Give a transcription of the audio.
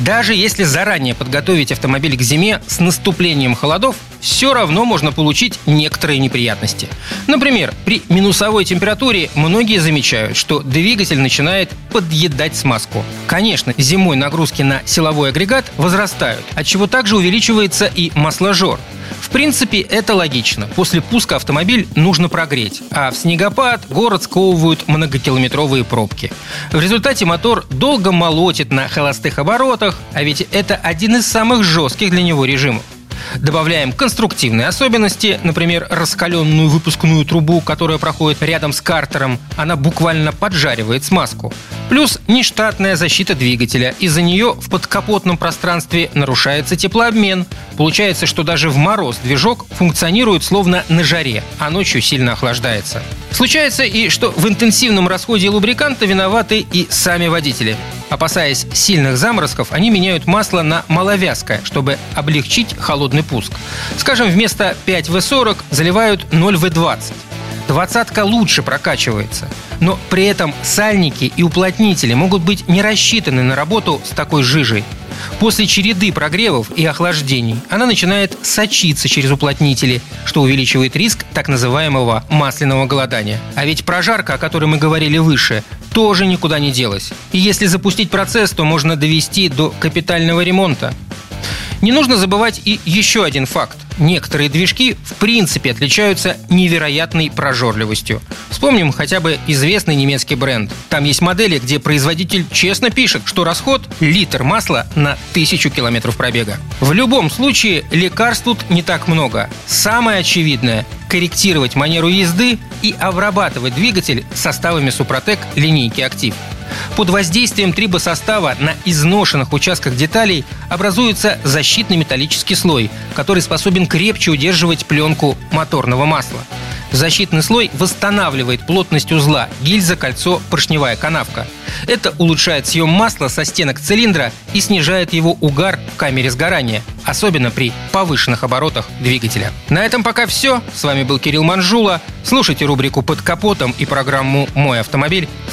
Даже если заранее подготовить автомобиль к зиме с наступлением холодов, все равно можно получить некоторые неприятности. Например, при минусовой температуре многие замечают, что двигатель начинает подъедать смазку. Конечно, зимой нагрузки на силовой агрегат возрастают, отчего также увеличивается и масложор. В принципе, это логично. После пуска автомобиль нужно прогреть, а в снегопад город сковывают многокилометровые пробки. В результате мотор долго молотит на холостых оборотах, а ведь это один из самых жестких для него режимов. Добавляем конструктивные особенности, например, раскаленную выпускную трубу, которая проходит рядом с картером. Она буквально поджаривает смазку. Плюс нештатная защита двигателя. Из-за нее в подкапотном пространстве нарушается теплообмен. Получается, что даже в мороз движок функционирует словно на жаре, а ночью сильно охлаждается. Случается и что в интенсивном расходе лубриканта виноваты и сами водители. Опасаясь сильных заморозков, они меняют масло на маловязкое, чтобы облегчить холодный пуск. Скажем, вместо 5В40 заливают 0В20. Двадцатка лучше прокачивается. Но при этом сальники и уплотнители могут быть не рассчитаны на работу с такой жижей. После череды прогревов и охлаждений она начинает сочиться через уплотнители, что увеличивает риск так называемого масляного голодания. А ведь прожарка, о которой мы говорили выше, тоже никуда не делась. И если запустить процесс, то можно довести до капитального ремонта. Не нужно забывать и еще один факт. Некоторые движки в принципе отличаются невероятной прожорливостью. Вспомним хотя бы известный немецкий бренд. Там есть модели, где производитель честно пишет, что расход – литр масла на тысячу километров пробега. В любом случае, лекарств тут не так много. Самое очевидное – корректировать манеру езды и обрабатывать двигатель составами Супротек линейки «Актив». Под воздействием трибосостава на изношенных участках деталей образуется защитный металлический слой, который способен крепче удерживать пленку моторного масла. Защитный слой восстанавливает плотность узла, гильза, кольцо, поршневая канавка. Это улучшает съем масла со стенок цилиндра и снижает его угар в камере сгорания, особенно при повышенных оборотах двигателя. На этом пока все. С вами был Кирилл Манжула. Слушайте рубрику «Под капотом» и программу «Мой автомобиль»